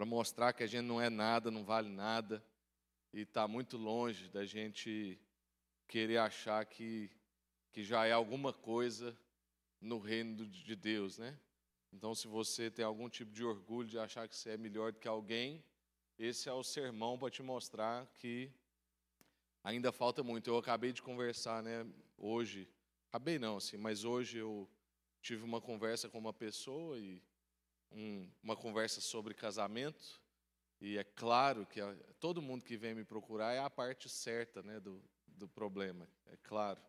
para mostrar que a gente não é nada, não vale nada, e está muito longe da gente querer achar que, que já é alguma coisa no reino de Deus, né? Então, se você tem algum tipo de orgulho de achar que você é melhor do que alguém, esse é o sermão para te mostrar que ainda falta muito. Eu acabei de conversar, né, hoje, acabei não, assim, mas hoje eu tive uma conversa com uma pessoa e um, uma conversa sobre casamento e é claro que todo mundo que vem me procurar é a parte certa, né, do, do problema, é claro.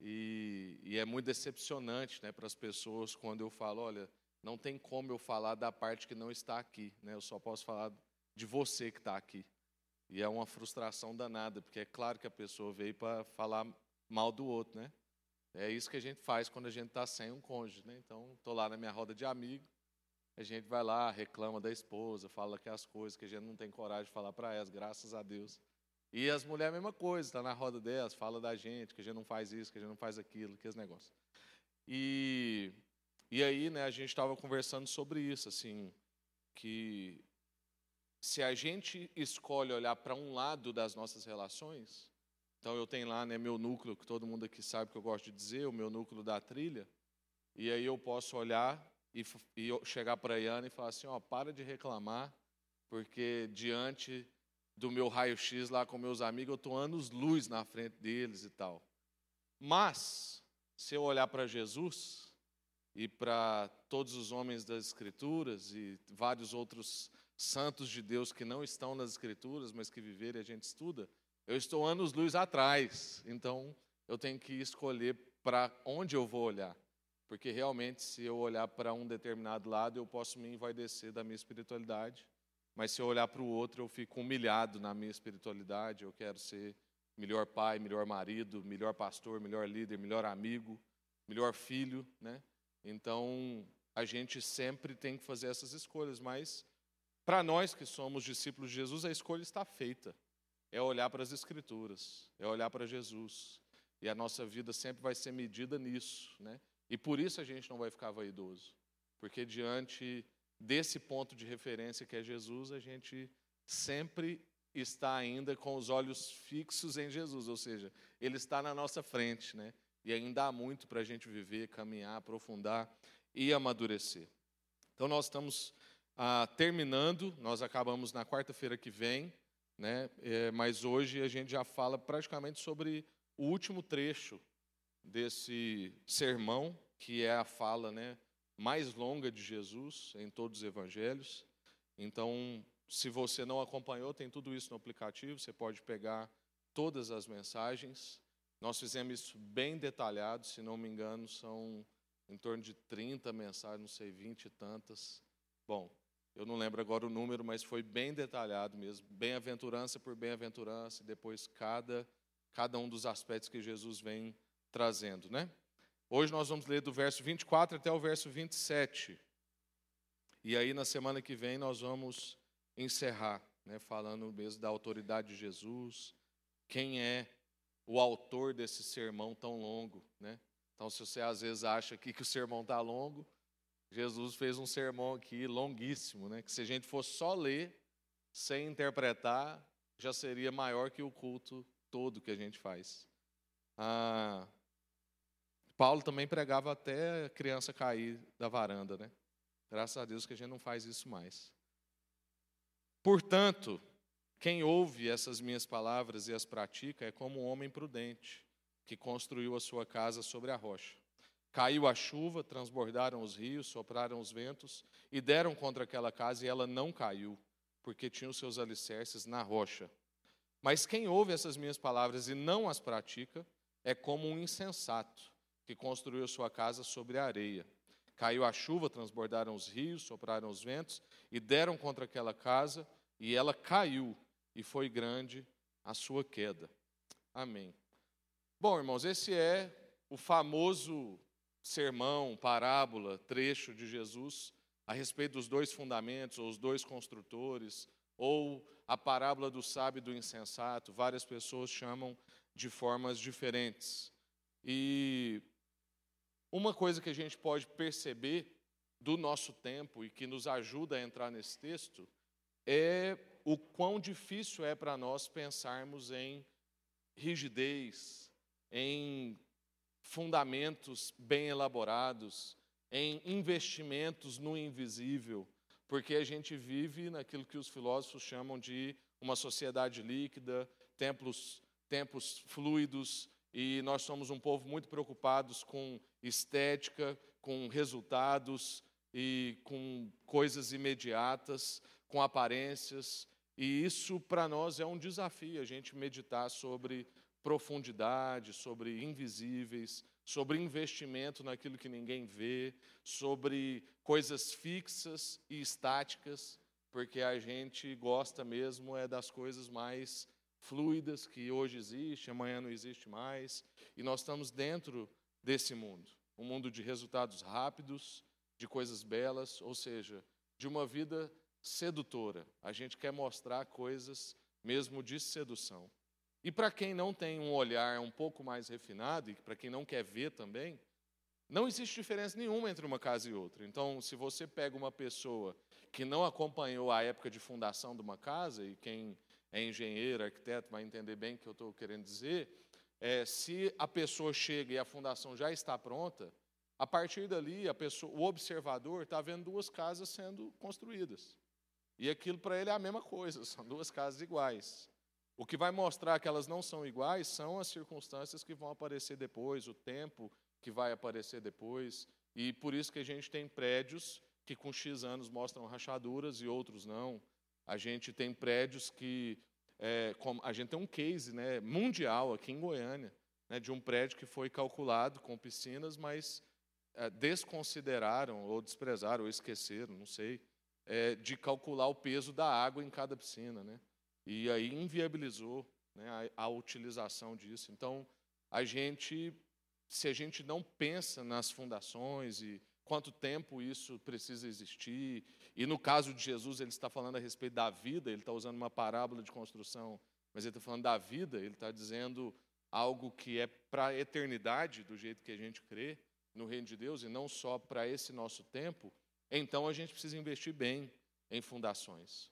E, e é muito decepcionante, né, para as pessoas quando eu falo, olha, não tem como eu falar da parte que não está aqui, né? Eu só posso falar de você que está aqui. E é uma frustração danada, porque é claro que a pessoa veio para falar mal do outro, né? É isso que a gente faz quando a gente está sem um cônjuge, né? Então, estou lá na minha roda de amigo, a gente vai lá, reclama da esposa, fala que as coisas que a gente não tem coragem de falar para elas, graças a Deus. E as mulheres a mesma coisa, está na roda delas, fala da gente, que a gente não faz isso, que a gente não faz aquilo, que esse negócio. E e aí, né, a gente estava conversando sobre isso, assim, que se a gente escolhe olhar para um lado das nossas relações, então eu tenho lá, né, meu núcleo, que todo mundo aqui sabe que eu gosto de dizer, o meu núcleo da trilha, e aí eu posso olhar e, e chegar para a Iana e falar assim, ó, para de reclamar, porque diante do meu raio-x lá com meus amigos, eu estou anos luz na frente deles e tal. Mas, se eu olhar para Jesus, e para todos os homens das Escrituras e vários outros santos de Deus que não estão nas Escrituras, mas que viveram e a gente estuda, eu estou anos-luz atrás, então eu tenho que escolher para onde eu vou olhar. Porque realmente, se eu olhar para um determinado lado, eu posso me envaidecer da minha espiritualidade, mas se eu olhar para o outro, eu fico humilhado na minha espiritualidade. Eu quero ser melhor pai, melhor marido, melhor pastor, melhor líder, melhor amigo, melhor filho, né? Então, a gente sempre tem que fazer essas escolhas, mas para nós que somos discípulos de Jesus, a escolha está feita. É olhar para as Escrituras, é olhar para Jesus. E a nossa vida sempre vai ser medida nisso. Né? E por isso a gente não vai ficar vaidoso. Porque diante desse ponto de referência que é Jesus, a gente sempre está ainda com os olhos fixos em Jesus, ou seja, Ele está na nossa frente. Né? E ainda há muito para a gente viver, caminhar, aprofundar e amadurecer. Então, nós estamos ah, terminando, nós acabamos na quarta-feira que vem, né? É, mas hoje a gente já fala praticamente sobre o último trecho desse sermão, que é a fala né, mais longa de Jesus em todos os evangelhos. Então, se você não acompanhou, tem tudo isso no aplicativo, você pode pegar todas as mensagens nós fizemos isso bem detalhado, se não me engano, são em torno de 30 mensagens, não sei, 20 e tantas. Bom, eu não lembro agora o número, mas foi bem detalhado mesmo. Bem-aventurança por bem-aventurança, e depois cada, cada um dos aspectos que Jesus vem trazendo, né? Hoje nós vamos ler do verso 24 até o verso 27. E aí, na semana que vem, nós vamos encerrar, né, falando mesmo da autoridade de Jesus, quem é o autor desse sermão tão longo, né? Então, se você às vezes acha aqui que o sermão está longo, Jesus fez um sermão aqui longuíssimo, né? Que se a gente fosse só ler, sem interpretar, já seria maior que o culto todo que a gente faz. Ah, Paulo também pregava até a criança cair da varanda, né? Graças a Deus que a gente não faz isso mais. Portanto, quem ouve essas minhas palavras e as pratica é como um homem prudente, que construiu a sua casa sobre a rocha. Caiu a chuva, transbordaram os rios, sopraram os ventos e deram contra aquela casa e ela não caiu, porque tinha os seus alicerces na rocha. Mas quem ouve essas minhas palavras e não as pratica é como um insensato que construiu sua casa sobre a areia. Caiu a chuva, transbordaram os rios, sopraram os ventos e deram contra aquela casa e ela caiu e foi grande a sua queda. Amém. Bom, irmãos, esse é o famoso sermão, parábola, trecho de Jesus a respeito dos dois fundamentos, ou os dois construtores, ou a parábola do sábio e do insensato. Várias pessoas chamam de formas diferentes. E uma coisa que a gente pode perceber do nosso tempo e que nos ajuda a entrar nesse texto é o quão difícil é para nós pensarmos em rigidez, em fundamentos bem elaborados, em investimentos no invisível, porque a gente vive naquilo que os filósofos chamam de uma sociedade líquida, tempos, tempos fluidos, e nós somos um povo muito preocupados com estética, com resultados e com coisas imediatas, com aparências, e isso para nós é um desafio, a gente meditar sobre profundidade, sobre invisíveis, sobre investimento naquilo que ninguém vê, sobre coisas fixas e estáticas, porque a gente gosta mesmo é das coisas mais fluidas que hoje existe, amanhã não existe mais, e nós estamos dentro desse mundo, um mundo de resultados rápidos, de coisas belas, ou seja, de uma vida sedutora. A gente quer mostrar coisas mesmo de sedução. E para quem não tem um olhar um pouco mais refinado, e para quem não quer ver também, não existe diferença nenhuma entre uma casa e outra. Então, se você pega uma pessoa que não acompanhou a época de fundação de uma casa, e quem é engenheiro, arquiteto, vai entender bem o que eu estou querendo dizer, é, se a pessoa chega e a fundação já está pronta, a partir dali, a pessoa, o observador está vendo duas casas sendo construídas. E aquilo para ele é a mesma coisa, são duas casas iguais. O que vai mostrar que elas não são iguais são as circunstâncias que vão aparecer depois, o tempo que vai aparecer depois. E por isso que a gente tem prédios que com X anos mostram rachaduras e outros não. A gente tem prédios que. É, a gente tem um case né, mundial aqui em Goiânia, né, de um prédio que foi calculado com piscinas, mas é, desconsideraram, ou desprezaram, ou esqueceram, não sei, é, de calcular o peso da água em cada piscina. Né? E aí inviabilizou né, a, a utilização disso. Então, a gente, se a gente não pensa nas fundações e quanto tempo isso precisa existir, e no caso de Jesus, ele está falando a respeito da vida, ele está usando uma parábola de construção, mas ele está falando da vida, ele está dizendo algo que é para a eternidade, do jeito que a gente crê no reino de Deus, e não só para esse nosso tempo, então a gente precisa investir bem em fundações.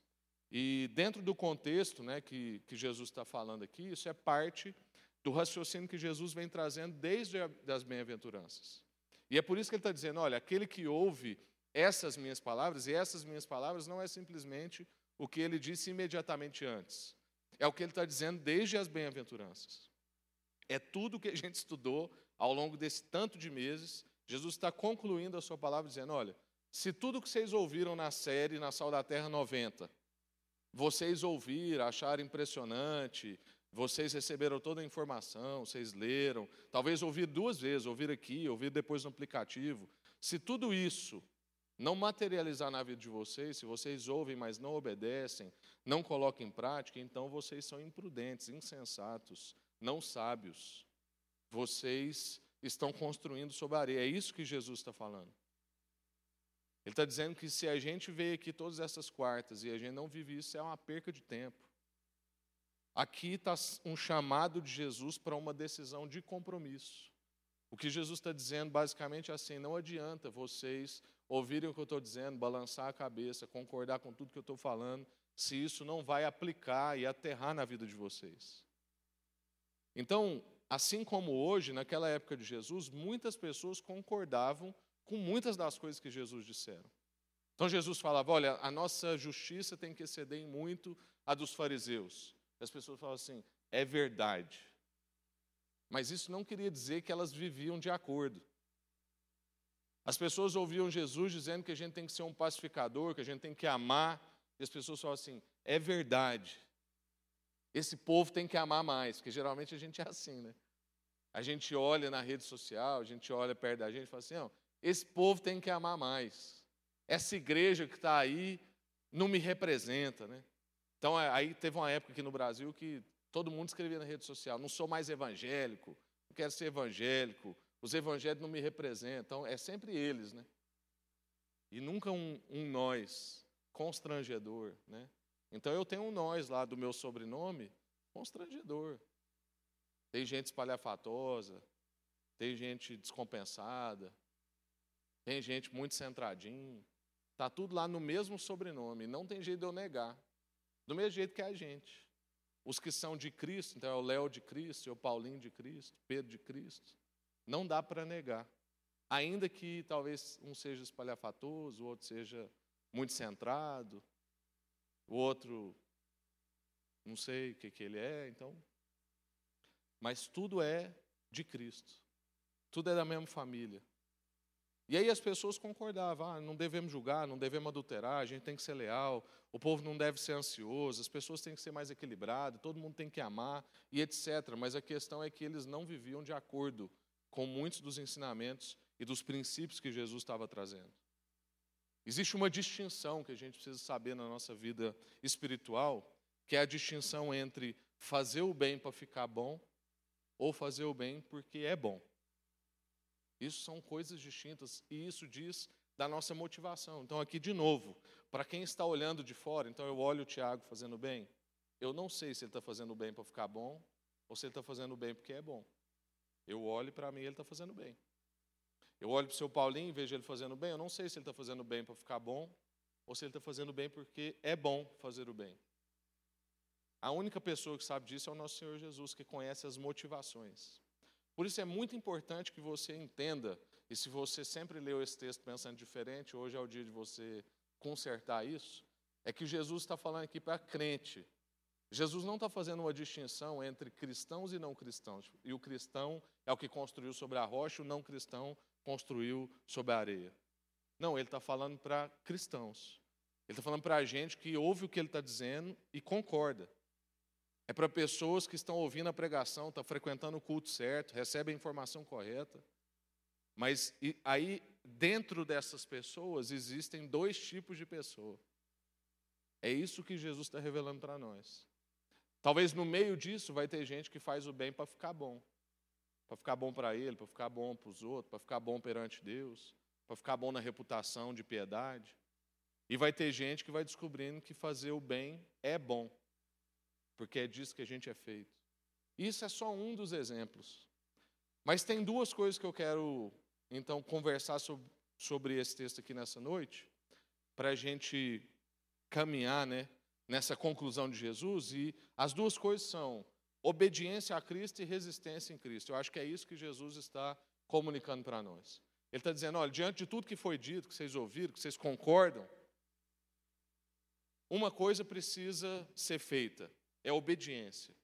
E dentro do contexto né, que, que Jesus está falando aqui, isso é parte do raciocínio que Jesus vem trazendo desde as bem-aventuranças. E é por isso que ele está dizendo: olha, aquele que ouve essas minhas palavras, e essas minhas palavras não é simplesmente o que ele disse imediatamente antes, é o que ele está dizendo desde as bem-aventuranças. É tudo o que a gente estudou ao longo desse tanto de meses. Jesus está concluindo a sua palavra dizendo: olha, se tudo que vocês ouviram na série Na Sal da Terra 90 vocês ouviram, acharam impressionante, vocês receberam toda a informação, vocês leram, talvez ouvir duas vezes, ouvir aqui, ouvir depois no aplicativo. Se tudo isso não materializar na vida de vocês, se vocês ouvem, mas não obedecem, não colocam em prática, então vocês são imprudentes, insensatos, não sábios. Vocês estão construindo sobre a areia. É isso que Jesus está falando. Ele está dizendo que se a gente vê aqui todas essas quartas e a gente não vive isso, é uma perca de tempo. Aqui está um chamado de Jesus para uma decisão de compromisso. O que Jesus está dizendo basicamente é assim: não adianta vocês ouvirem o que eu estou dizendo, balançar a cabeça, concordar com tudo que eu estou falando, se isso não vai aplicar e aterrar na vida de vocês. Então, assim como hoje, naquela época de Jesus, muitas pessoas concordavam com muitas das coisas que Jesus disseram. Então Jesus falava: olha, a nossa justiça tem que exceder em muito a dos fariseus. As pessoas falavam assim: é verdade. Mas isso não queria dizer que elas viviam de acordo. As pessoas ouviam Jesus dizendo que a gente tem que ser um pacificador, que a gente tem que amar, e as pessoas falavam assim: é verdade. Esse povo tem que amar mais, porque geralmente a gente é assim, né? A gente olha na rede social, a gente olha perto da gente e fala assim: não, esse povo tem que amar mais. Essa igreja que está aí não me representa, né? Então, é, aí teve uma época aqui no Brasil que todo mundo escrevia na rede social: não sou mais evangélico, não quero ser evangélico, os evangélicos não me representam. É sempre eles, né? E nunca um, um nós, constrangedor, né? Então, eu tenho um nós lá do meu sobrenome, constrangedor. Tem gente espalhafatosa, tem gente descompensada, tem gente muito centradinho, Está tudo lá no mesmo sobrenome. Não tem jeito de eu negar. Do mesmo jeito que a gente. Os que são de Cristo, então é o Léo de Cristo, é o Paulinho de Cristo, Pedro de Cristo. Não dá para negar. Ainda que talvez um seja espalhafatoso, o outro seja muito centrado, o outro não sei o que, que ele é, então. Mas tudo é de Cristo. Tudo é da mesma família. E aí as pessoas concordavam, ah, não devemos julgar, não devemos adulterar, a gente tem que ser leal, o povo não deve ser ansioso, as pessoas têm que ser mais equilibradas, todo mundo tem que amar, e etc. Mas a questão é que eles não viviam de acordo com muitos dos ensinamentos e dos princípios que Jesus estava trazendo. Existe uma distinção que a gente precisa saber na nossa vida espiritual, que é a distinção entre fazer o bem para ficar bom ou fazer o bem porque é bom. Isso são coisas distintas e isso diz da nossa motivação. Então, aqui de novo, para quem está olhando de fora, então eu olho o Tiago fazendo bem, eu não sei se ele está fazendo bem para ficar bom ou se ele está fazendo bem porque é bom. Eu olho para mim ele está fazendo bem. Eu olho para o seu Paulinho e vejo ele fazendo bem, eu não sei se ele está fazendo bem para ficar bom ou se ele está fazendo bem porque é bom fazer o bem. A única pessoa que sabe disso é o nosso Senhor Jesus, que conhece as motivações. Por isso é muito importante que você entenda, e se você sempre leu esse texto pensando diferente, hoje é o dia de você consertar isso, é que Jesus está falando aqui para crente. Jesus não está fazendo uma distinção entre cristãos e não cristãos. E o cristão é o que construiu sobre a rocha, o não cristão construiu sobre a areia. Não, ele está falando para cristãos. Ele está falando para a gente que ouve o que ele está dizendo e concorda. É para pessoas que estão ouvindo a pregação, estão frequentando o culto certo, recebem a informação correta. Mas aí, dentro dessas pessoas, existem dois tipos de pessoa. É isso que Jesus está revelando para nós. Talvez no meio disso vai ter gente que faz o bem para ficar bom. Para ficar bom para ele, para ficar bom para os outros, para ficar bom perante Deus, para ficar bom na reputação de piedade. E vai ter gente que vai descobrindo que fazer o bem é bom porque é disso que a gente é feito. Isso é só um dos exemplos. Mas tem duas coisas que eu quero, então, conversar sobre, sobre esse texto aqui nessa noite, para a gente caminhar né, nessa conclusão de Jesus. E as duas coisas são obediência a Cristo e resistência em Cristo. Eu acho que é isso que Jesus está comunicando para nós. Ele está dizendo: olha, diante de tudo que foi dito, que vocês ouviram, que vocês concordam, uma coisa precisa ser feita: é obediência.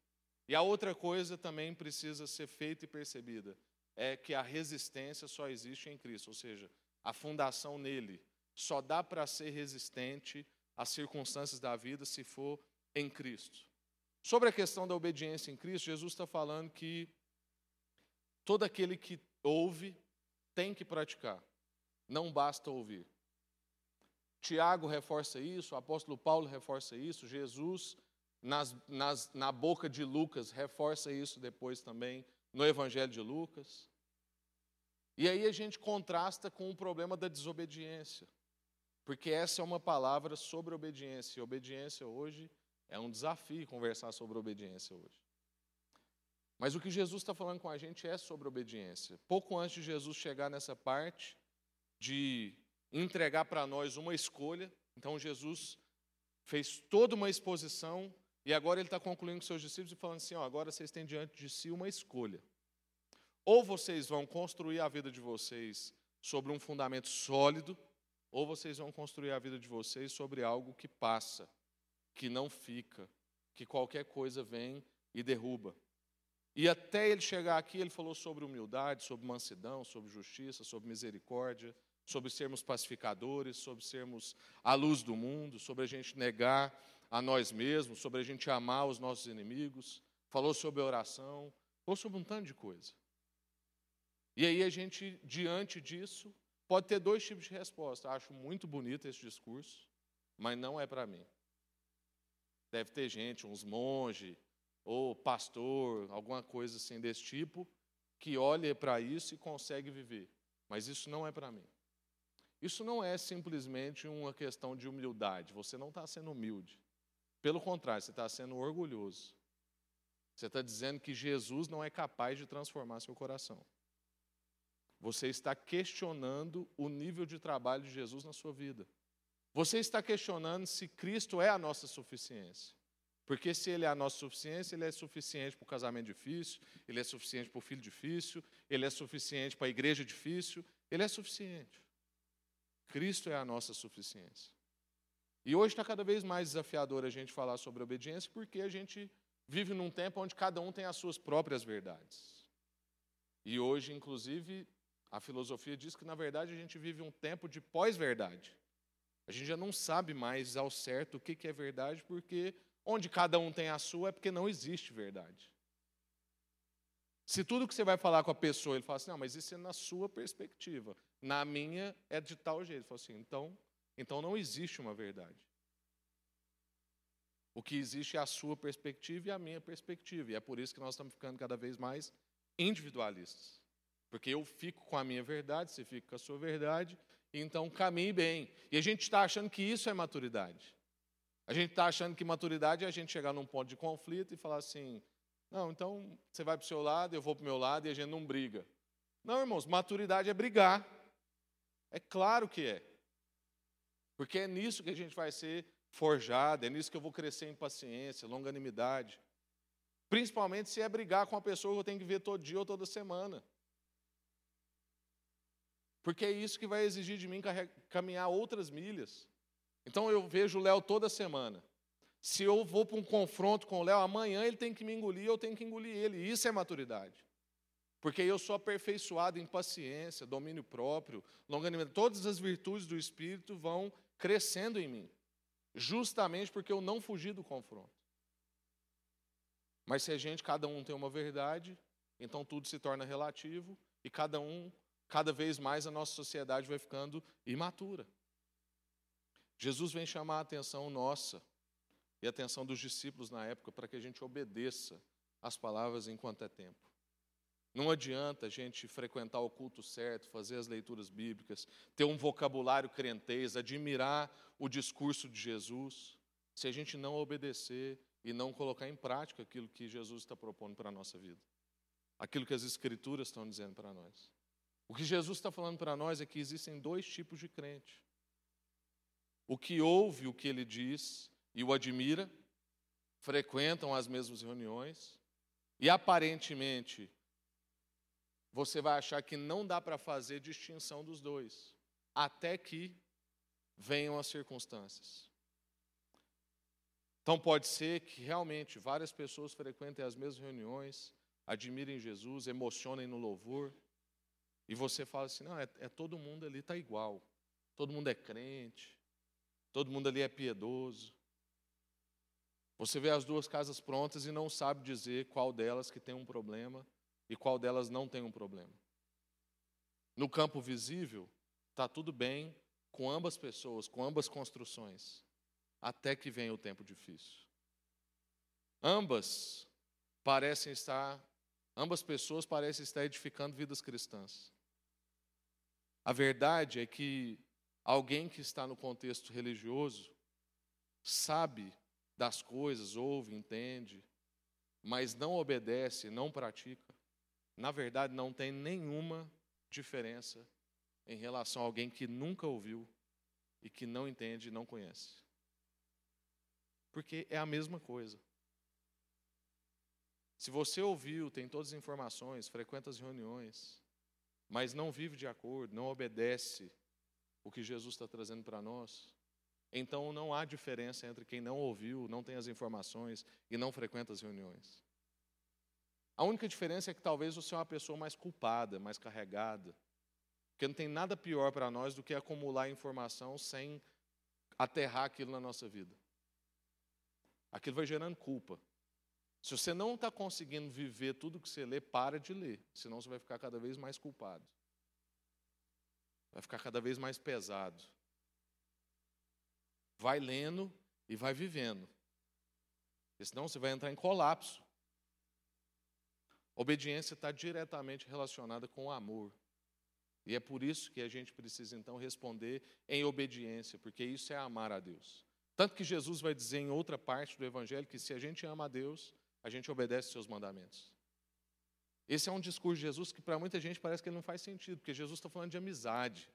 E a outra coisa também precisa ser feita e percebida, é que a resistência só existe em Cristo, ou seja, a fundação nele. Só dá para ser resistente às circunstâncias da vida se for em Cristo. Sobre a questão da obediência em Cristo, Jesus está falando que todo aquele que ouve tem que praticar, não basta ouvir. Tiago reforça isso, o apóstolo Paulo reforça isso, Jesus nas, nas, na boca de Lucas, reforça isso depois também no Evangelho de Lucas. E aí a gente contrasta com o problema da desobediência, porque essa é uma palavra sobre obediência, e obediência hoje é um desafio conversar sobre obediência hoje. Mas o que Jesus está falando com a gente é sobre obediência. Pouco antes de Jesus chegar nessa parte de entregar para nós uma escolha, então Jesus fez toda uma exposição e agora ele está concluindo com seus discípulos e falando assim: ó, agora vocês têm diante de si uma escolha. Ou vocês vão construir a vida de vocês sobre um fundamento sólido, ou vocês vão construir a vida de vocês sobre algo que passa, que não fica, que qualquer coisa vem e derruba. E até ele chegar aqui, ele falou sobre humildade, sobre mansidão, sobre justiça, sobre misericórdia, sobre sermos pacificadores, sobre sermos a luz do mundo, sobre a gente negar a nós mesmos, sobre a gente amar os nossos inimigos, falou sobre oração, falou sobre um tanto de coisa. E aí a gente, diante disso, pode ter dois tipos de resposta. Acho muito bonito esse discurso, mas não é para mim. Deve ter gente, uns monges, ou pastor, alguma coisa assim desse tipo, que olha para isso e consegue viver. Mas isso não é para mim. Isso não é simplesmente uma questão de humildade. Você não está sendo humilde. Pelo contrário, você está sendo orgulhoso. Você está dizendo que Jesus não é capaz de transformar seu coração. Você está questionando o nível de trabalho de Jesus na sua vida. Você está questionando se Cristo é a nossa suficiência. Porque se Ele é a nossa suficiência, Ele é suficiente para o casamento difícil, Ele é suficiente para o filho difícil, Ele é suficiente para a igreja difícil, Ele é suficiente. Cristo é a nossa suficiência. E hoje está cada vez mais desafiador a gente falar sobre obediência, porque a gente vive num tempo onde cada um tem as suas próprias verdades. E hoje, inclusive, a filosofia diz que, na verdade, a gente vive um tempo de pós-verdade. A gente já não sabe mais ao certo o que é verdade, porque onde cada um tem a sua é porque não existe verdade. Se tudo que você vai falar com a pessoa, ele fala assim, não, mas isso é na sua perspectiva. Na minha é de tal jeito. Ele fala assim, então, então não existe uma verdade. O que existe é a sua perspectiva e a minha perspectiva. E é por isso que nós estamos ficando cada vez mais individualistas. Porque eu fico com a minha verdade, você fica com a sua verdade, então caminhe bem. E a gente está achando que isso é maturidade. A gente está achando que maturidade é a gente chegar num ponto de conflito e falar assim: não, então você vai para o seu lado, eu vou para o meu lado e a gente não briga. Não, irmãos, maturidade é brigar. É claro que é. Porque é nisso que a gente vai ser forjado, é nisso que eu vou crescer em paciência, longanimidade. Principalmente se é brigar com a pessoa que eu tenho que ver todo dia ou toda semana. Porque é isso que vai exigir de mim caminhar outras milhas. Então eu vejo o Léo toda semana. Se eu vou para um confronto com o Léo, amanhã ele tem que me engolir, eu tenho que engolir ele. Isso é maturidade. Porque eu sou aperfeiçoado em paciência, domínio próprio, longanimidade. Todas as virtudes do Espírito vão crescendo em mim. Justamente porque eu não fugi do confronto. Mas se a gente, cada um tem uma verdade, então tudo se torna relativo e cada um cada vez mais a nossa sociedade vai ficando imatura. Jesus vem chamar a atenção nossa e a atenção dos discípulos na época para que a gente obedeça as palavras enquanto é tempo. Não adianta a gente frequentar o culto certo, fazer as leituras bíblicas, ter um vocabulário crentez, admirar o discurso de Jesus, se a gente não obedecer e não colocar em prática aquilo que Jesus está propondo para a nossa vida, aquilo que as Escrituras estão dizendo para nós. O que Jesus está falando para nós é que existem dois tipos de crente. O que ouve o que ele diz e o admira, frequentam as mesmas reuniões, e aparentemente você vai achar que não dá para fazer distinção dos dois, até que venham as circunstâncias. Então pode ser que realmente várias pessoas frequentem as mesmas reuniões, admirem Jesus, emocionem no louvor, e você fala assim: não, é, é todo mundo ali está igual. Todo mundo é crente. Todo mundo ali é piedoso. Você vê as duas casas prontas e não sabe dizer qual delas que tem um problema e qual delas não tem um problema. No campo visível, está tudo bem com ambas pessoas, com ambas construções, até que venha o tempo difícil. Ambas parecem estar, ambas pessoas parecem estar edificando vidas cristãs. A verdade é que alguém que está no contexto religioso sabe das coisas, ouve, entende, mas não obedece, não pratica, na verdade não tem nenhuma diferença em relação a alguém que nunca ouviu e que não entende e não conhece. Porque é a mesma coisa. Se você ouviu, tem todas as informações, frequenta as reuniões, mas não vive de acordo, não obedece o que Jesus está trazendo para nós, então não há diferença entre quem não ouviu, não tem as informações e não frequenta as reuniões. A única diferença é que talvez você é uma pessoa mais culpada, mais carregada, porque não tem nada pior para nós do que acumular informação sem aterrar aquilo na nossa vida. Aquilo vai gerando culpa. Se você não está conseguindo viver tudo que você lê, para de ler, senão você vai ficar cada vez mais culpado. Vai ficar cada vez mais pesado. Vai lendo e vai vivendo. Porque senão você vai entrar em colapso. Obediência está diretamente relacionada com o amor. E é por isso que a gente precisa então responder em obediência, porque isso é amar a Deus. Tanto que Jesus vai dizer em outra parte do Evangelho que se a gente ama a Deus, a gente obedece seus mandamentos. Esse é um discurso de Jesus que para muita gente parece que ele não faz sentido, porque Jesus está falando de amizade.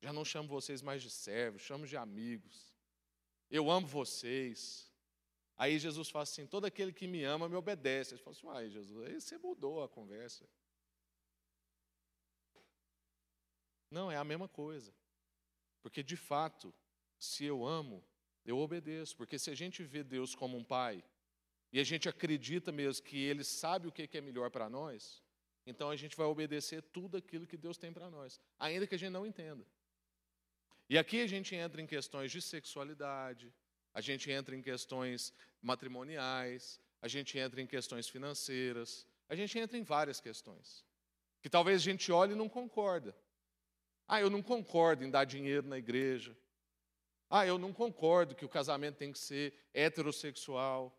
Já não chamo vocês mais de servos, chamo de amigos. Eu amo vocês. Aí Jesus fala assim: todo aquele que me ama me obedece. Ele fala assim: ai, Jesus, aí você mudou a conversa. Não, é a mesma coisa. Porque de fato, se eu amo, eu obedeço. Porque se a gente vê Deus como um pai, e a gente acredita mesmo que Ele sabe o que é melhor para nós, então a gente vai obedecer tudo aquilo que Deus tem para nós, ainda que a gente não entenda. E aqui a gente entra em questões de sexualidade, a gente entra em questões matrimoniais, a gente entra em questões financeiras, a gente entra em várias questões. Que talvez a gente olhe e não concorda. Ah, eu não concordo em dar dinheiro na igreja. Ah, eu não concordo que o casamento tem que ser heterossexual.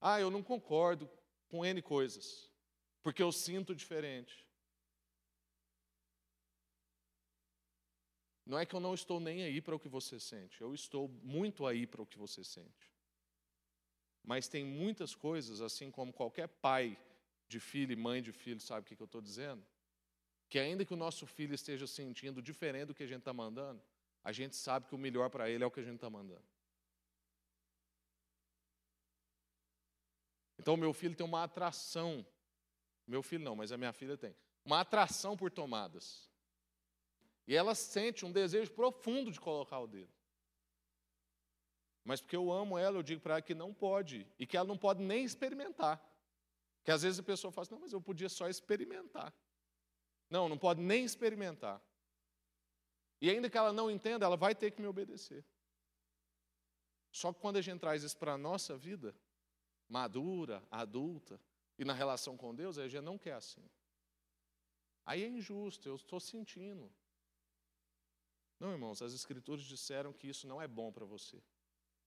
Ah, eu não concordo com N coisas, porque eu sinto diferente. Não é que eu não estou nem aí para o que você sente, eu estou muito aí para o que você sente. Mas tem muitas coisas, assim como qualquer pai de filho e mãe de filho sabe o que eu estou dizendo, que ainda que o nosso filho esteja sentindo diferente do que a gente está mandando, a gente sabe que o melhor para ele é o que a gente está mandando. Então, meu filho tem uma atração, meu filho não, mas a minha filha tem, uma atração por tomadas. E ela sente um desejo profundo de colocar o dedo. Mas porque eu amo ela, eu digo para ela que não pode, e que ela não pode nem experimentar. Que às vezes a pessoa fala assim, não, mas eu podia só experimentar. Não, não pode nem experimentar. E ainda que ela não entenda, ela vai ter que me obedecer. Só que quando a gente traz isso para a nossa vida, madura, adulta, e na relação com Deus, a gente não quer assim. Aí é injusto, eu estou sentindo. Não, irmãos, as Escrituras disseram que isso não é bom para você.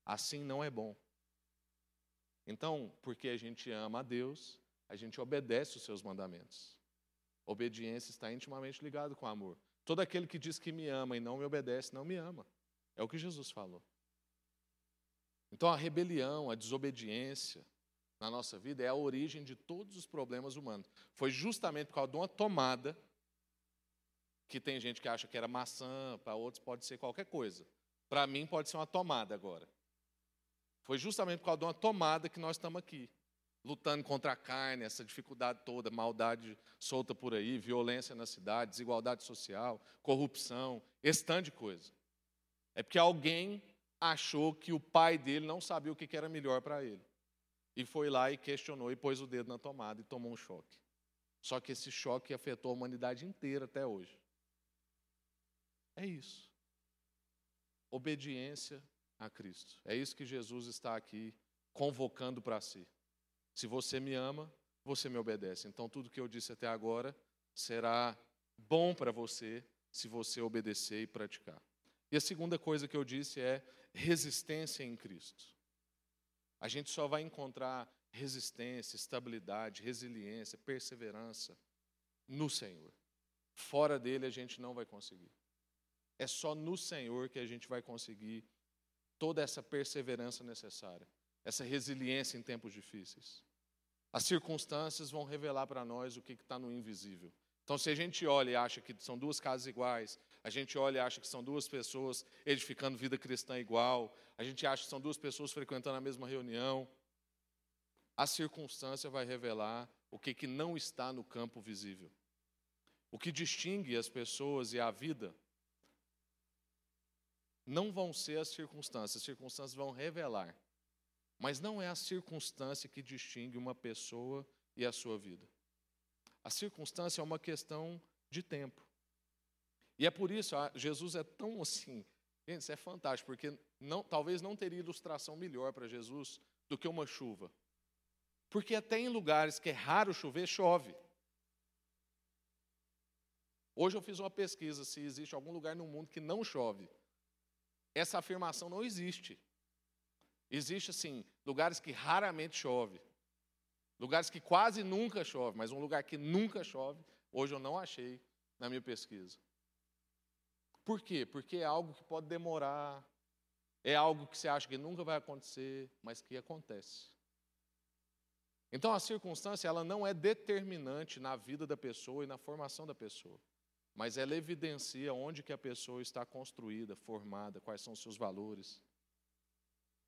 Assim não é bom. Então, porque a gente ama a Deus, a gente obedece os seus mandamentos. Obediência está intimamente ligado com amor. Todo aquele que diz que me ama e não me obedece, não me ama. É o que Jesus falou. Então a rebelião, a desobediência na nossa vida é a origem de todos os problemas humanos. Foi justamente por causa de uma tomada que tem gente que acha que era maçã, para outros pode ser qualquer coisa. Para mim pode ser uma tomada agora. Foi justamente por causa de uma tomada que nós estamos aqui lutando contra a carne, essa dificuldade toda, maldade solta por aí, violência na cidade, desigualdade social, corrupção, esse tanto de coisa. É porque alguém achou que o pai dele não sabia o que era melhor para ele. E foi lá e questionou e pôs o dedo na tomada e tomou um choque. Só que esse choque afetou a humanidade inteira até hoje. É isso. Obediência a Cristo. É isso que Jesus está aqui convocando para si. Se você me ama, você me obedece. Então, tudo que eu disse até agora será bom para você se você obedecer e praticar. E a segunda coisa que eu disse é resistência em Cristo. A gente só vai encontrar resistência, estabilidade, resiliência, perseverança no Senhor. Fora dele a gente não vai conseguir. É só no Senhor que a gente vai conseguir toda essa perseverança necessária, essa resiliência em tempos difíceis. As circunstâncias vão revelar para nós o que está no invisível. Então, se a gente olha e acha que são duas casas iguais, a gente olha e acha que são duas pessoas edificando vida cristã igual, a gente acha que são duas pessoas frequentando a mesma reunião, a circunstância vai revelar o que, que não está no campo visível. O que distingue as pessoas e a vida não vão ser as circunstâncias, as circunstâncias vão revelar mas não é a circunstância que distingue uma pessoa e a sua vida. A circunstância é uma questão de tempo. E é por isso, Jesus é tão assim. Gente, isso é fantástico, porque não, talvez não teria ilustração melhor para Jesus do que uma chuva. Porque até em lugares que é raro chover, chove. Hoje eu fiz uma pesquisa se existe algum lugar no mundo que não chove. Essa afirmação não existe. Existe, assim, lugares que raramente chove. Lugares que quase nunca chove, mas um lugar que nunca chove, hoje eu não achei na minha pesquisa. Por quê? Porque é algo que pode demorar, é algo que você acha que nunca vai acontecer, mas que acontece. Então a circunstância ela não é determinante na vida da pessoa e na formação da pessoa. Mas ela evidencia onde que a pessoa está construída, formada, quais são os seus valores.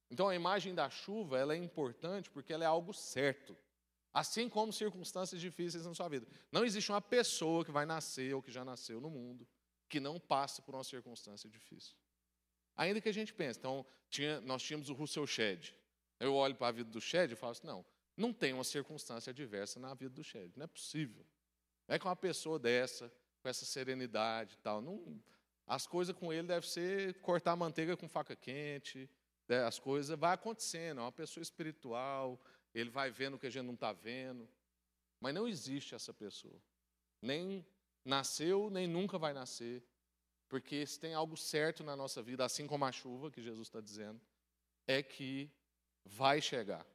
Então a imagem da chuva, ela é importante porque ela é algo certo. Assim como circunstâncias difíceis na sua vida. Não existe uma pessoa que vai nascer ou que já nasceu no mundo que não passa por uma circunstância difícil. Ainda que a gente pense, então, tinha, nós tínhamos o Russell Shedd. Eu olho para a vida do Shedd e falo assim, não, não tem uma circunstância adversa na vida do Shedd, não é possível. Não é que uma pessoa dessa, com essa serenidade e tal, não, as coisas com ele devem ser cortar manteiga com faca quente, né, as coisas vai acontecendo, é uma pessoa espiritual, ele vai vendo o que a gente não está vendo, mas não existe essa pessoa. Nem nasceu, nem nunca vai nascer. Porque se tem algo certo na nossa vida, assim como a chuva que Jesus está dizendo, é que vai chegar.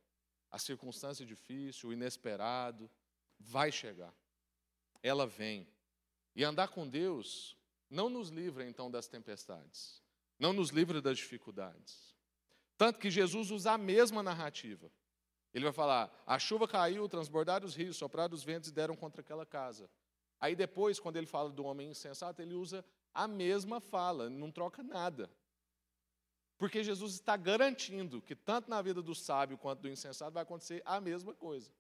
A circunstância difícil, o inesperado, vai chegar. Ela vem. E andar com Deus não nos livra então das tempestades, não nos livra das dificuldades. Tanto que Jesus usa a mesma narrativa. Ele vai falar: a chuva caiu, transbordaram os rios, sopraram os ventos e deram contra aquela casa. Aí depois, quando ele fala do homem insensato, ele usa a mesma fala, não troca nada. Porque Jesus está garantindo que tanto na vida do sábio quanto do insensato vai acontecer a mesma coisa.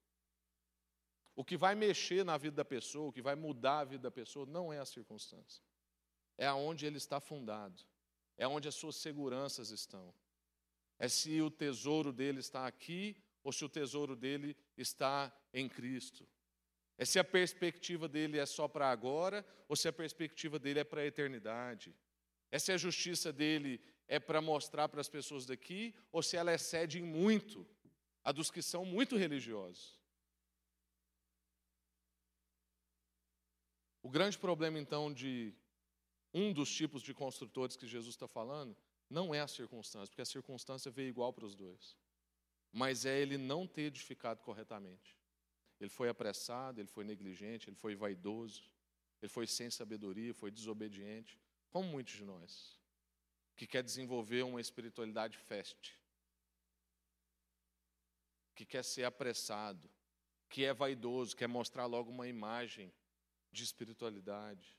O que vai mexer na vida da pessoa, o que vai mudar a vida da pessoa, não é a circunstância. É aonde ele está fundado. É onde as suas seguranças estão. É se o tesouro dele está aqui ou se o tesouro dele está em Cristo. É se a perspectiva dele é só para agora ou se a perspectiva dele é para a eternidade. É se a justiça dele é para mostrar para as pessoas daqui ou se ela excede em muito a dos que são muito religiosos. O grande problema, então, de um dos tipos de construtores que Jesus está falando não é a circunstância, porque a circunstância veio igual para os dois. Mas é ele não ter edificado corretamente. Ele foi apressado, ele foi negligente, ele foi vaidoso, ele foi sem sabedoria, foi desobediente, como muitos de nós, que quer desenvolver uma espiritualidade feste, que quer ser apressado, que é vaidoso, quer mostrar logo uma imagem de espiritualidade,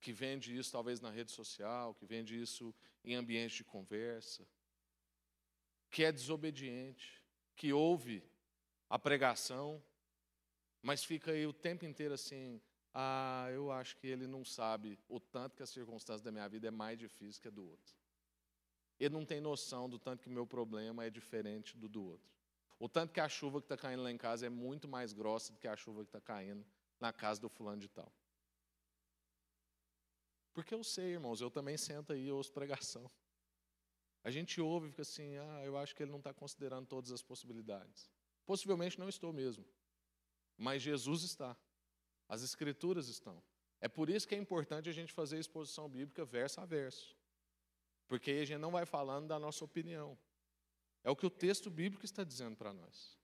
que vende isso talvez na rede social, que vende isso em ambiente de conversa, que é desobediente, que ouve a pregação, mas fica aí o tempo inteiro assim, ah, eu acho que ele não sabe o tanto que a circunstância da minha vida é mais difícil que a do outro. Ele não tem noção do tanto que meu problema é diferente do do outro. O tanto que a chuva que está caindo lá em casa é muito mais grossa do que a chuva que está caindo na casa do fulano de tal. Porque eu sei, irmãos, eu também sento aí e ouço pregação. A gente ouve e fica assim, ah, eu acho que ele não está considerando todas as possibilidades. Possivelmente não estou mesmo. Mas Jesus está. As escrituras estão. É por isso que é importante a gente fazer a exposição bíblica verso a verso. Porque aí a gente não vai falando da nossa opinião. É o que o texto bíblico está dizendo para nós.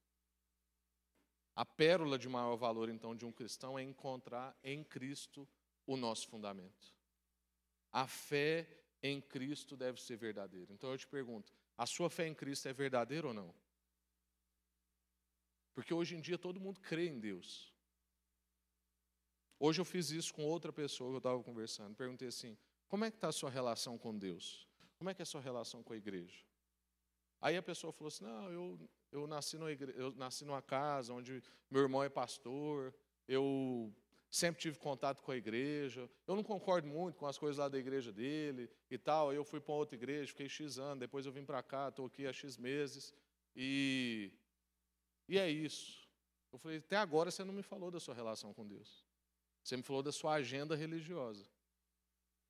A pérola de maior valor, então, de um cristão é encontrar em Cristo o nosso fundamento. A fé em Cristo deve ser verdadeira. Então eu te pergunto: a sua fé em Cristo é verdadeira ou não? Porque hoje em dia todo mundo crê em Deus. Hoje eu fiz isso com outra pessoa que eu estava conversando. Perguntei assim: como é que está a sua relação com Deus? Como é que é a sua relação com a igreja? Aí a pessoa falou assim: não, eu, eu, nasci, numa igreja, eu nasci numa casa onde meu irmão é pastor, eu sempre tive contato com a igreja. Eu não concordo muito com as coisas lá da igreja dele e tal. Eu fui para outra igreja, fiquei X anos, depois eu vim para cá, estou aqui há X meses. E, e é isso. Eu falei, até agora você não me falou da sua relação com Deus. Você me falou da sua agenda religiosa.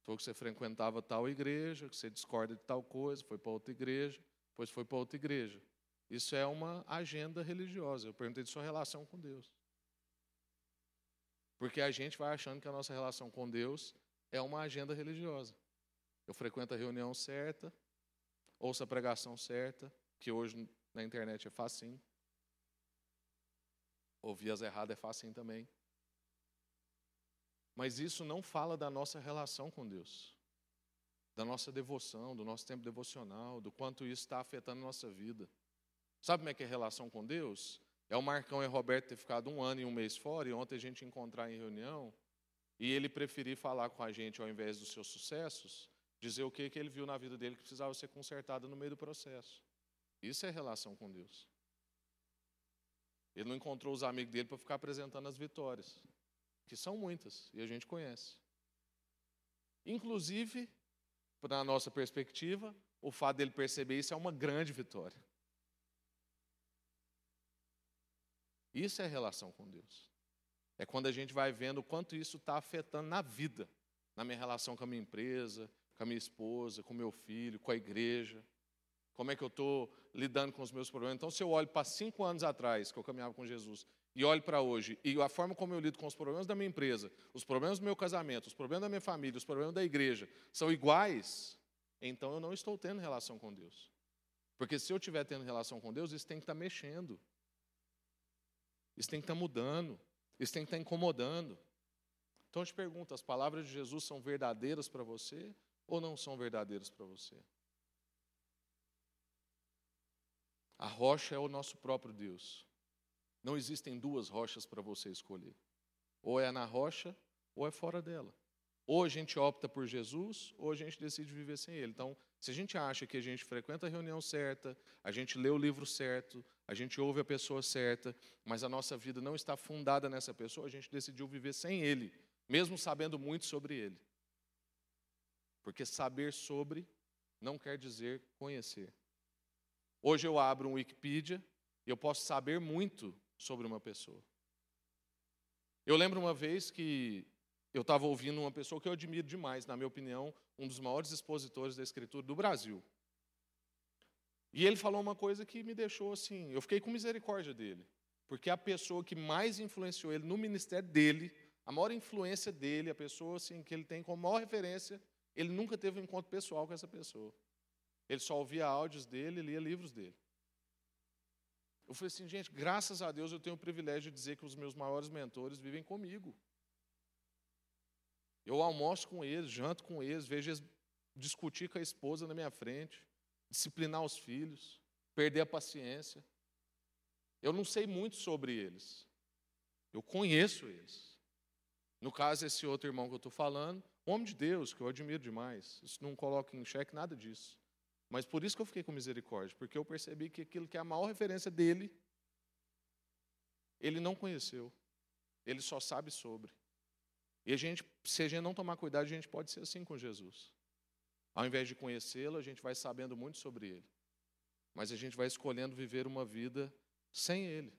Foi que você frequentava tal igreja, que você discorda de tal coisa, foi para outra igreja, depois foi para outra igreja. Isso é uma agenda religiosa. Eu perguntei de sua relação com Deus. Porque a gente vai achando que a nossa relação com Deus é uma agenda religiosa. Eu frequento a reunião certa, ouço a pregação certa, que hoje na internet é facinho. Ouvir as erradas é facinho também. Mas isso não fala da nossa relação com Deus, da nossa devoção, do nosso tempo devocional, do quanto isso está afetando a nossa vida. Sabe como é que é a relação com Deus? É o Marcão e o Roberto ter ficado um ano e um mês fora, e ontem a gente encontrar em reunião, e ele preferir falar com a gente ao invés dos seus sucessos, dizer o que, que ele viu na vida dele que precisava ser consertado no meio do processo. Isso é relação com Deus. Ele não encontrou os amigos dele para ficar apresentando as vitórias, que são muitas, e a gente conhece. Inclusive, na nossa perspectiva, o fato dele perceber isso é uma grande vitória. Isso é relação com Deus. É quando a gente vai vendo o quanto isso está afetando na vida, na minha relação com a minha empresa, com a minha esposa, com o meu filho, com a igreja. Como é que eu estou lidando com os meus problemas? Então, se eu olho para cinco anos atrás, que eu caminhava com Jesus, e olho para hoje, e a forma como eu lido com os problemas da minha empresa, os problemas do meu casamento, os problemas da minha família, os problemas da igreja, são iguais, então eu não estou tendo relação com Deus. Porque se eu estiver tendo relação com Deus, isso tem que estar tá mexendo. Isso tem que estar tá mudando. Isso tem que estar tá incomodando. Então eu te pergunto: as palavras de Jesus são verdadeiras para você ou não são verdadeiras para você? A rocha é o nosso próprio Deus. Não existem duas rochas para você escolher. Ou é na rocha ou é fora dela. Ou a gente opta por Jesus, ou a gente decide viver sem Ele. Então, se a gente acha que a gente frequenta a reunião certa, a gente lê o livro certo, a gente ouve a pessoa certa, mas a nossa vida não está fundada nessa pessoa, a gente decidiu viver sem Ele, mesmo sabendo muito sobre Ele. Porque saber sobre não quer dizer conhecer. Hoje eu abro um Wikipedia e eu posso saber muito sobre uma pessoa. Eu lembro uma vez que eu estava ouvindo uma pessoa que eu admiro demais, na minha opinião, um dos maiores expositores da escritura do Brasil. E ele falou uma coisa que me deixou assim, eu fiquei com misericórdia dele, porque a pessoa que mais influenciou ele no ministério dele, a maior influência dele, a pessoa assim que ele tem como maior referência, ele nunca teve um encontro pessoal com essa pessoa. Ele só ouvia áudios dele, lia livros dele. Eu falei assim, gente, graças a Deus eu tenho o privilégio de dizer que os meus maiores mentores vivem comigo. Eu almoço com eles, janto com eles, vejo eles discutir com a esposa na minha frente, disciplinar os filhos, perder a paciência. Eu não sei muito sobre eles. Eu conheço eles. No caso, esse outro irmão que eu estou falando, homem de Deus, que eu admiro demais. Isso não coloca em xeque nada disso. Mas por isso que eu fiquei com misericórdia, porque eu percebi que aquilo que é a maior referência dele, ele não conheceu. Ele só sabe sobre. E a gente, se a gente não tomar cuidado, a gente pode ser assim com Jesus. Ao invés de conhecê-lo, a gente vai sabendo muito sobre ele. Mas a gente vai escolhendo viver uma vida sem ele.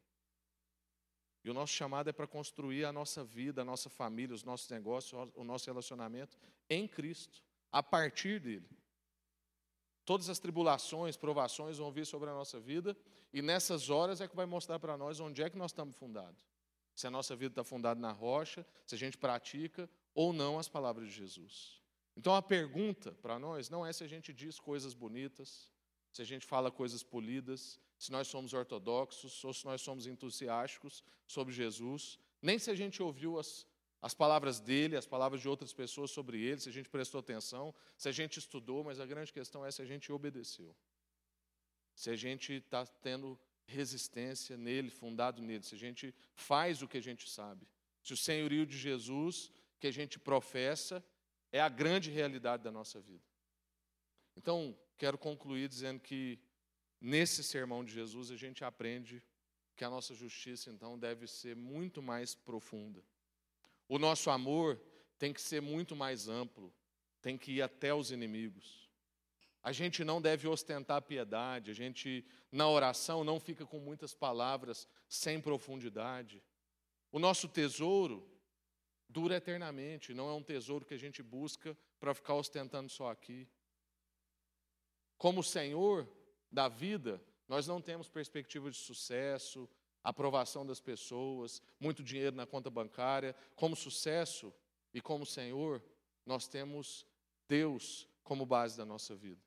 E o nosso chamado é para construir a nossa vida, a nossa família, os nossos negócios, o nosso relacionamento em Cristo, a partir dele. Todas as tribulações, provações vão vir sobre a nossa vida, e nessas horas é que vai mostrar para nós onde é que nós estamos fundados se a nossa vida está fundada na rocha, se a gente pratica ou não as palavras de Jesus. Então a pergunta para nós não é se a gente diz coisas bonitas, se a gente fala coisas polidas, se nós somos ortodoxos ou se nós somos entusiásticos sobre Jesus, nem se a gente ouviu as, as palavras dele, as palavras de outras pessoas sobre ele, se a gente prestou atenção, se a gente estudou, mas a grande questão é se a gente obedeceu. Se a gente está tendo resistência nele, fundado nele, se a gente faz o que a gente sabe. Se o senhorio de Jesus que a gente professa é a grande realidade da nossa vida. Então, quero concluir dizendo que nesse sermão de Jesus a gente aprende que a nossa justiça então deve ser muito mais profunda. O nosso amor tem que ser muito mais amplo, tem que ir até os inimigos. A gente não deve ostentar piedade, a gente, na oração, não fica com muitas palavras sem profundidade. O nosso tesouro dura eternamente, não é um tesouro que a gente busca para ficar ostentando só aqui. Como Senhor da vida, nós não temos perspectiva de sucesso, aprovação das pessoas, muito dinheiro na conta bancária. Como sucesso e como Senhor, nós temos Deus como base da nossa vida.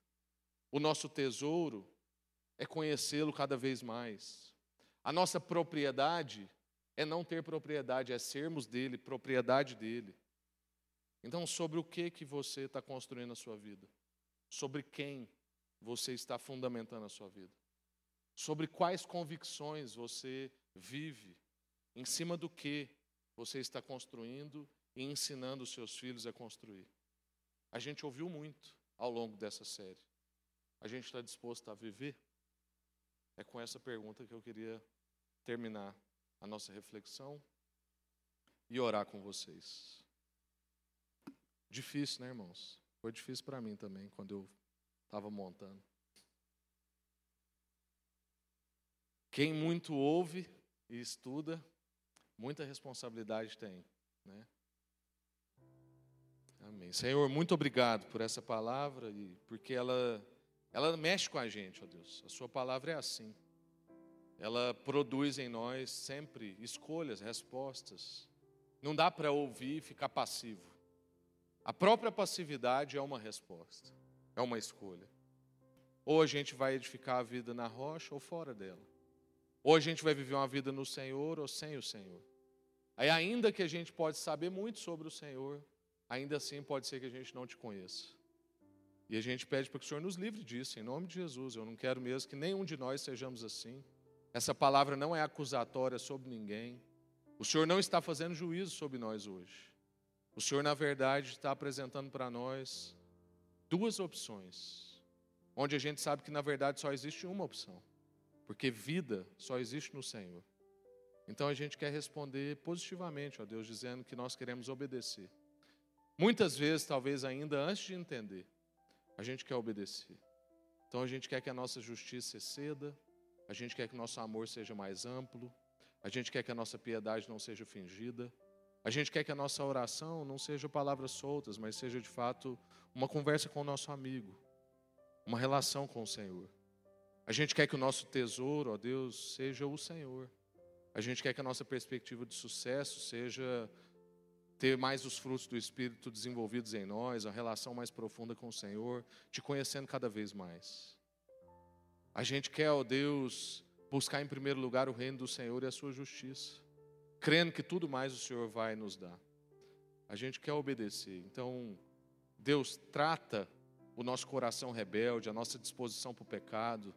O nosso tesouro é conhecê-lo cada vez mais. A nossa propriedade é não ter propriedade, é sermos dele, propriedade dele. Então, sobre o que que você está construindo a sua vida? Sobre quem você está fundamentando a sua vida? Sobre quais convicções você vive? Em cima do que você está construindo e ensinando os seus filhos a construir? A gente ouviu muito ao longo dessa série. A gente está disposto a viver? É com essa pergunta que eu queria terminar a nossa reflexão e orar com vocês. Difícil, né, irmãos? Foi difícil para mim também quando eu estava montando. Quem muito ouve e estuda, muita responsabilidade tem, né? Amém. Senhor, muito obrigado por essa palavra e porque ela ela mexe com a gente, ó Deus. A sua palavra é assim. Ela produz em nós sempre escolhas, respostas. Não dá para ouvir e ficar passivo. A própria passividade é uma resposta, é uma escolha. Ou a gente vai edificar a vida na rocha ou fora dela. Ou a gente vai viver uma vida no Senhor ou sem o Senhor. Aí ainda que a gente pode saber muito sobre o Senhor, ainda assim pode ser que a gente não te conheça. E a gente pede para que o Senhor nos livre disso, em nome de Jesus. Eu não quero mesmo que nenhum de nós sejamos assim. Essa palavra não é acusatória sobre ninguém. O Senhor não está fazendo juízo sobre nós hoje. O Senhor, na verdade, está apresentando para nós duas opções, onde a gente sabe que, na verdade, só existe uma opção, porque vida só existe no Senhor. Então a gente quer responder positivamente, ó Deus, dizendo que nós queremos obedecer. Muitas vezes, talvez ainda antes de entender, a gente quer obedecer. Então a gente quer que a nossa justiça exceda, a gente quer que o nosso amor seja mais amplo, a gente quer que a nossa piedade não seja fingida, a gente quer que a nossa oração não seja palavras soltas, mas seja de fato uma conversa com o nosso amigo, uma relação com o Senhor. A gente quer que o nosso tesouro, ó Deus, seja o Senhor. A gente quer que a nossa perspectiva de sucesso seja ter mais os frutos do Espírito desenvolvidos em nós, a relação mais profunda com o Senhor, te conhecendo cada vez mais. A gente quer, ó Deus, buscar em primeiro lugar o reino do Senhor e a sua justiça, crendo que tudo mais o Senhor vai nos dar. A gente quer obedecer. Então, Deus trata o nosso coração rebelde, a nossa disposição para o pecado,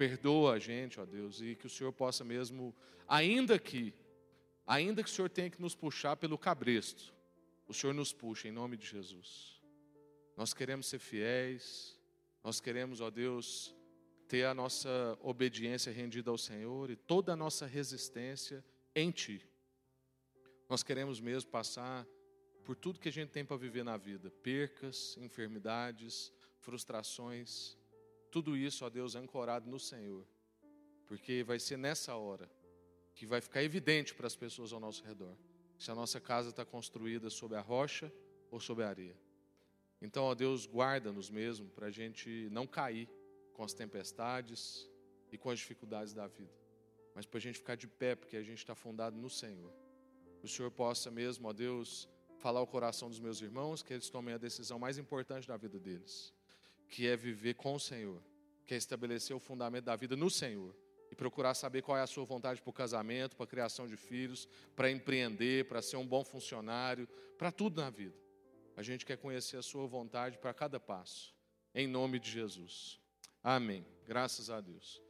perdoa a gente, ó Deus, e que o Senhor possa mesmo, ainda que Ainda que o Senhor tenha que nos puxar pelo cabresto, o Senhor nos puxa em nome de Jesus. Nós queremos ser fiéis, nós queremos, ó Deus, ter a nossa obediência rendida ao Senhor e toda a nossa resistência em Ti. Nós queremos mesmo passar por tudo que a gente tem para viver na vida: percas, enfermidades, frustrações, tudo isso, ó Deus, ancorado no Senhor, porque vai ser nessa hora que vai ficar evidente para as pessoas ao nosso redor se a nossa casa está construída sobre a rocha ou sobre a areia. Então, ó Deus, guarda-nos mesmo para a gente não cair com as tempestades e com as dificuldades da vida, mas para a gente ficar de pé, porque a gente está fundado no Senhor. O Senhor possa mesmo, ó Deus, falar ao coração dos meus irmãos que eles tomem a decisão mais importante da vida deles, que é viver com o Senhor, que é estabelecer o fundamento da vida no Senhor e procurar saber qual é a sua vontade para o casamento, para a criação de filhos, para empreender, para ser um bom funcionário, para tudo na vida. A gente quer conhecer a sua vontade para cada passo. Em nome de Jesus. Amém. Graças a Deus.